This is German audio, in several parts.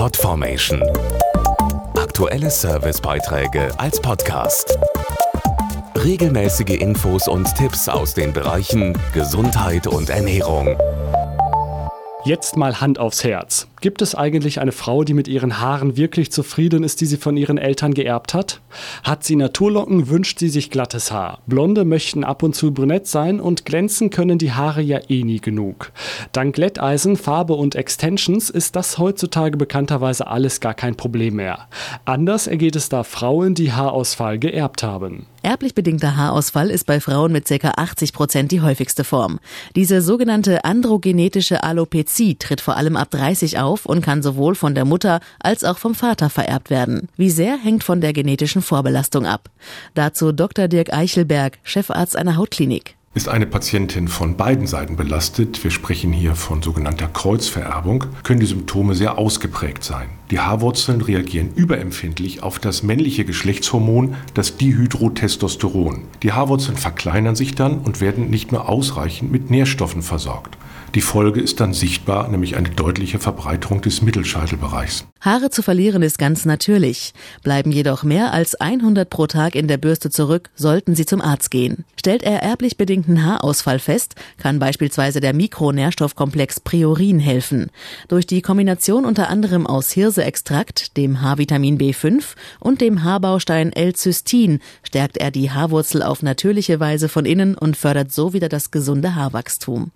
Podformation. Aktuelle Servicebeiträge als Podcast. Regelmäßige Infos und Tipps aus den Bereichen Gesundheit und Ernährung. Jetzt mal Hand aufs Herz. Gibt es eigentlich eine Frau, die mit ihren Haaren wirklich zufrieden ist, die sie von ihren Eltern geerbt hat? Hat sie Naturlocken, wünscht sie sich glattes Haar. Blonde möchten ab und zu brünett sein und glänzen können die Haare ja eh nie genug. Dank Glätteisen, Farbe und Extensions ist das heutzutage bekannterweise alles gar kein Problem mehr. Anders ergeht es da Frauen, die Haarausfall geerbt haben. Erblich bedingter Haarausfall ist bei Frauen mit ca. 80 Prozent die häufigste Form. Diese sogenannte androgenetische Alopezie tritt vor allem ab 30 auf und kann sowohl von der Mutter als auch vom Vater vererbt werden. Wie sehr hängt von der genetischen Vorbelastung ab. Dazu Dr. Dirk Eichelberg, Chefarzt einer Hautklinik. Ist eine Patientin von beiden Seiten belastet, wir sprechen hier von sogenannter Kreuzvererbung, können die Symptome sehr ausgeprägt sein. Die Haarwurzeln reagieren überempfindlich auf das männliche Geschlechtshormon, das Dihydrotestosteron. Die Haarwurzeln verkleinern sich dann und werden nicht mehr ausreichend mit Nährstoffen versorgt. Die Folge ist dann sichtbar, nämlich eine deutliche Verbreiterung des Mittelscheitelbereichs. Haare zu verlieren ist ganz natürlich. Bleiben jedoch mehr als 100 pro Tag in der Bürste zurück, sollten Sie zum Arzt gehen. Stellt er erblich bedingten Haarausfall fest, kann beispielsweise der Mikronährstoffkomplex Priorin helfen. Durch die Kombination unter anderem aus Hirseextrakt, dem Haarvitamin B5 und dem Haarbaustein L-Cystin stärkt er die Haarwurzel auf natürliche Weise von innen und fördert so wieder das gesunde Haarwachstum.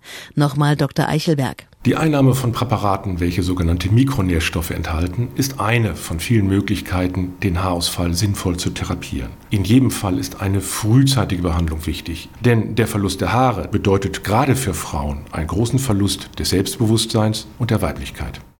Nochmal Dr. Eichelberg. Die Einnahme von Präparaten, welche sogenannte Mikronährstoffe enthalten, ist eine von vielen Möglichkeiten, den Haarausfall sinnvoll zu therapieren. In jedem Fall ist eine frühzeitige Behandlung wichtig, denn der Verlust der Haare bedeutet gerade für Frauen einen großen Verlust des Selbstbewusstseins und der Weiblichkeit.